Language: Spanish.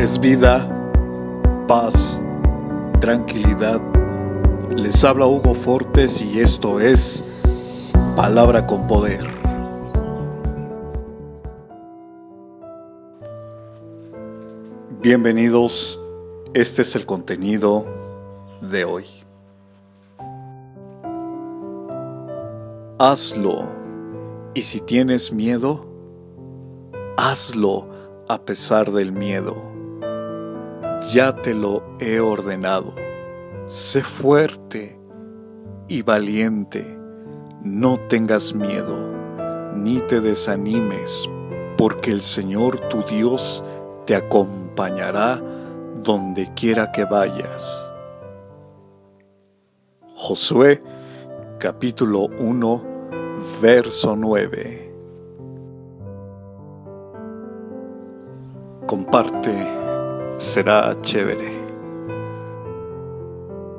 es vida, paz, tranquilidad. Les habla Hugo Fortes y esto es Palabra con Poder. Bienvenidos, este es el contenido de hoy. Hazlo y si tienes miedo, hazlo a pesar del miedo. Ya te lo he ordenado. Sé fuerte y valiente. No tengas miedo, ni te desanimes, porque el Señor tu Dios te acompañará donde quiera que vayas. Josué capítulo 1 verso 9 comparte, será chévere.